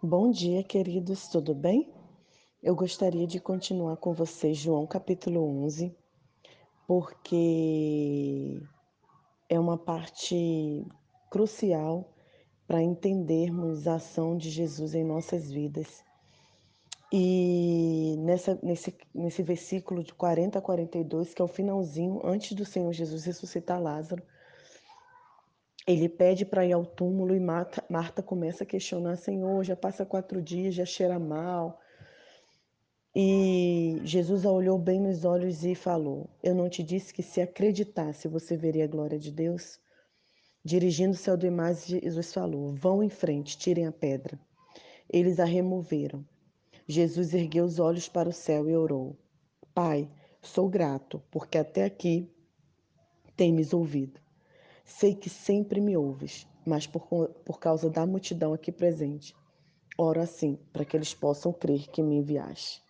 Bom dia, queridos, tudo bem? Eu gostaria de continuar com vocês João capítulo 11, porque é uma parte crucial para entendermos a ação de Jesus em nossas vidas. E nessa, nesse, nesse versículo de 40 a 42, que é o finalzinho, antes do Senhor Jesus ressuscitar Lázaro, ele pede para ir ao túmulo e Marta, Marta começa a questionar: Senhor, já passa quatro dias, já cheira mal. E Jesus a olhou bem nos olhos e falou: Eu não te disse que se acreditasse você veria a glória de Deus? Dirigindo-se ao demais, Jesus falou: Vão em frente, tirem a pedra. Eles a removeram. Jesus ergueu os olhos para o céu e orou: Pai, sou grato, porque até aqui tem me ouvido. Sei que sempre me ouves, mas por, por causa da multidão aqui presente, oro assim, para que eles possam crer que me enviaste.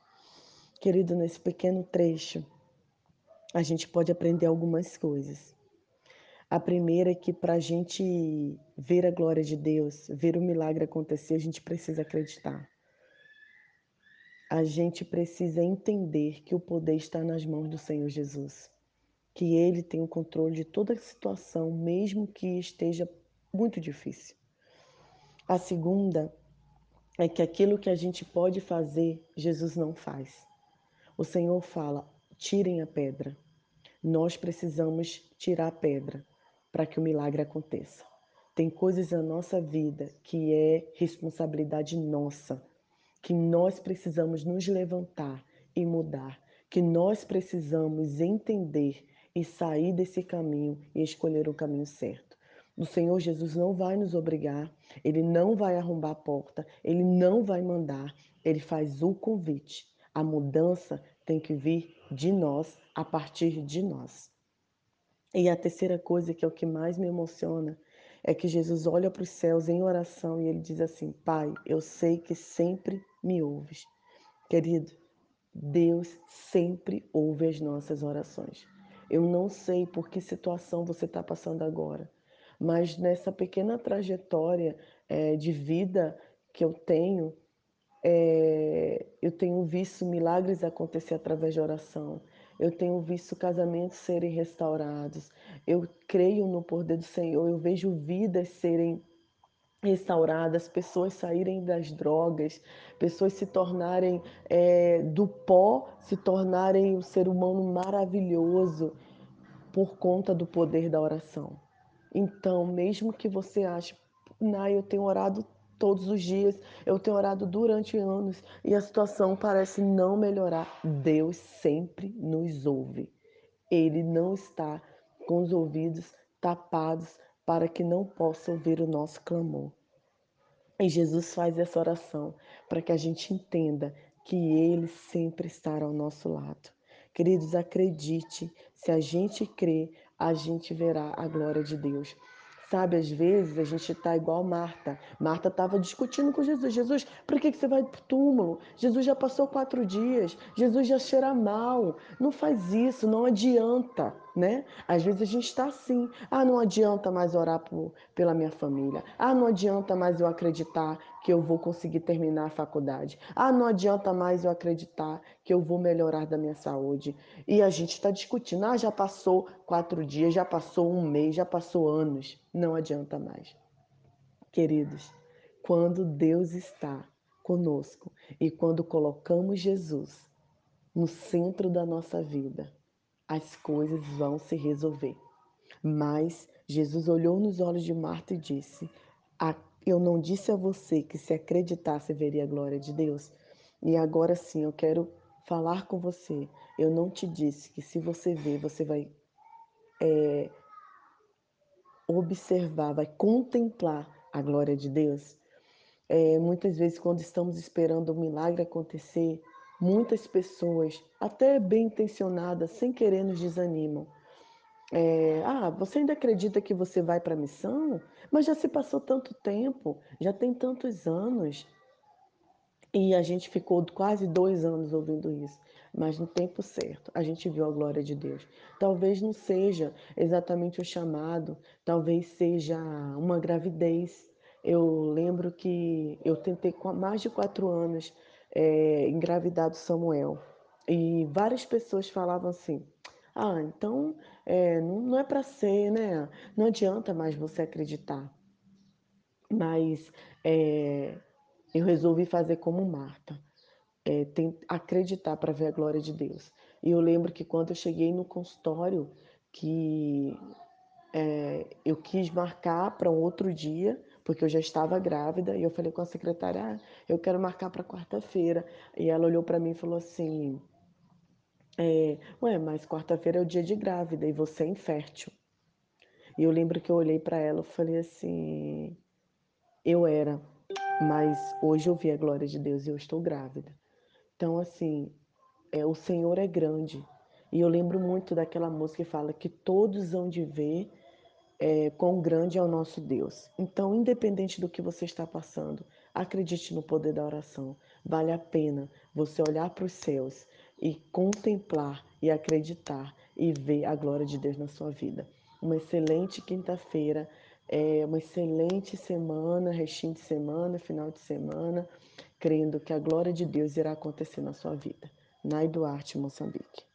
Querido, nesse pequeno trecho, a gente pode aprender algumas coisas. A primeira é que para a gente ver a glória de Deus, ver o milagre acontecer, a gente precisa acreditar. A gente precisa entender que o poder está nas mãos do Senhor Jesus que Ele tem o controle de toda a situação, mesmo que esteja muito difícil. A segunda é que aquilo que a gente pode fazer, Jesus não faz. O Senhor fala: tirem a pedra. Nós precisamos tirar a pedra para que o milagre aconteça. Tem coisas na nossa vida que é responsabilidade nossa, que nós precisamos nos levantar e mudar, que nós precisamos entender e sair desse caminho e escolher o caminho certo. O Senhor Jesus não vai nos obrigar, ele não vai arrombar a porta, ele não vai mandar, ele faz o convite. A mudança tem que vir de nós, a partir de nós. E a terceira coisa, que é o que mais me emociona, é que Jesus olha para os céus em oração e ele diz assim: Pai, eu sei que sempre me ouves. Querido, Deus sempre ouve as nossas orações. Eu não sei por que situação você está passando agora, mas nessa pequena trajetória é, de vida que eu tenho, é, eu tenho visto milagres acontecer através de oração. Eu tenho visto casamentos serem restaurados. Eu creio no poder do Senhor. Eu vejo vidas serem restauradas, pessoas saírem das drogas, pessoas se tornarem é, do pó, se tornarem um ser humano maravilhoso por conta do poder da oração. Então, mesmo que você ache, Nai, eu tenho orado todos os dias, eu tenho orado durante anos e a situação parece não melhorar, Deus sempre nos ouve. Ele não está com os ouvidos tapados para que não possa ouvir o nosso clamor. E Jesus faz essa oração para que a gente entenda que Ele sempre estará ao nosso lado. Queridos, acredite, se a gente crê, a gente verá a glória de Deus. Sabe, às vezes a gente está igual Marta. Marta estava discutindo com Jesus. Jesus, por que, que você vai para o túmulo? Jesus já passou quatro dias. Jesus já cheira mal. Não faz isso, não adianta, né? Às vezes a gente está assim. Ah, não adianta mais orar por, pela minha família. Ah, não adianta mais eu acreditar que eu vou conseguir terminar a faculdade. Ah, não adianta mais eu acreditar que eu vou melhorar da minha saúde. E a gente está discutindo. Ah, já passou quatro dias, já passou um mês, já passou anos não adianta mais. Queridos, quando Deus está conosco e quando colocamos Jesus no centro da nossa vida, as coisas vão se resolver. Mas Jesus olhou nos olhos de Marta e disse: Eu não disse a você que se acreditasse veria a glória de Deus? E agora sim, eu quero falar com você. Eu não te disse que se você ver, você vai é, observar, vai contemplar a glória de Deus. É, muitas vezes, quando estamos esperando um milagre acontecer, muitas pessoas, até bem intencionadas, sem querer, nos desanimam. É, ah, você ainda acredita que você vai para a missão? Mas já se passou tanto tempo, já tem tantos anos. E a gente ficou quase dois anos ouvindo isso mas no tempo certo a gente viu a glória de Deus. Talvez não seja exatamente o chamado, talvez seja uma gravidez, eu lembro que eu tentei com mais de quatro anos é, engravidar do Samuel. E várias pessoas falavam assim: ah, então é, não é para ser, né? Não adianta mais você acreditar. Mas é, eu resolvi fazer como Marta, é, tem, acreditar para ver a glória de Deus. E eu lembro que quando eu cheguei no consultório, que é, eu quis marcar para um outro dia, porque eu já estava grávida, e eu falei com a secretária, ah, eu quero marcar para quarta-feira. E ela olhou para mim e falou assim, é, ué, mas quarta-feira é o dia de grávida e você é infértil. E eu lembro que eu olhei para ela e falei assim, eu era, mas hoje eu vi a glória de Deus e eu estou grávida. Então, assim, é, o Senhor é grande. E eu lembro muito daquela música que fala que todos hão de ver é, quão grande é o nosso Deus. Então, independente do que você está passando, acredite no poder da oração. Vale a pena você olhar para os céus e contemplar e acreditar e ver a glória de Deus na sua vida. Uma excelente quinta-feira, é, uma excelente semana, restinho de semana, final de semana, crendo que a glória de Deus irá acontecer na sua vida. Nai Duarte, Moçambique.